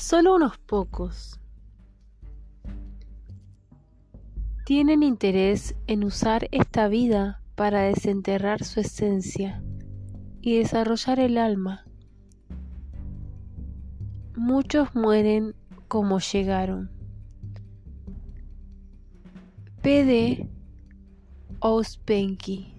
Solo unos pocos tienen interés en usar esta vida para desenterrar su esencia y desarrollar el alma. Muchos mueren como llegaron. PD Ouspenki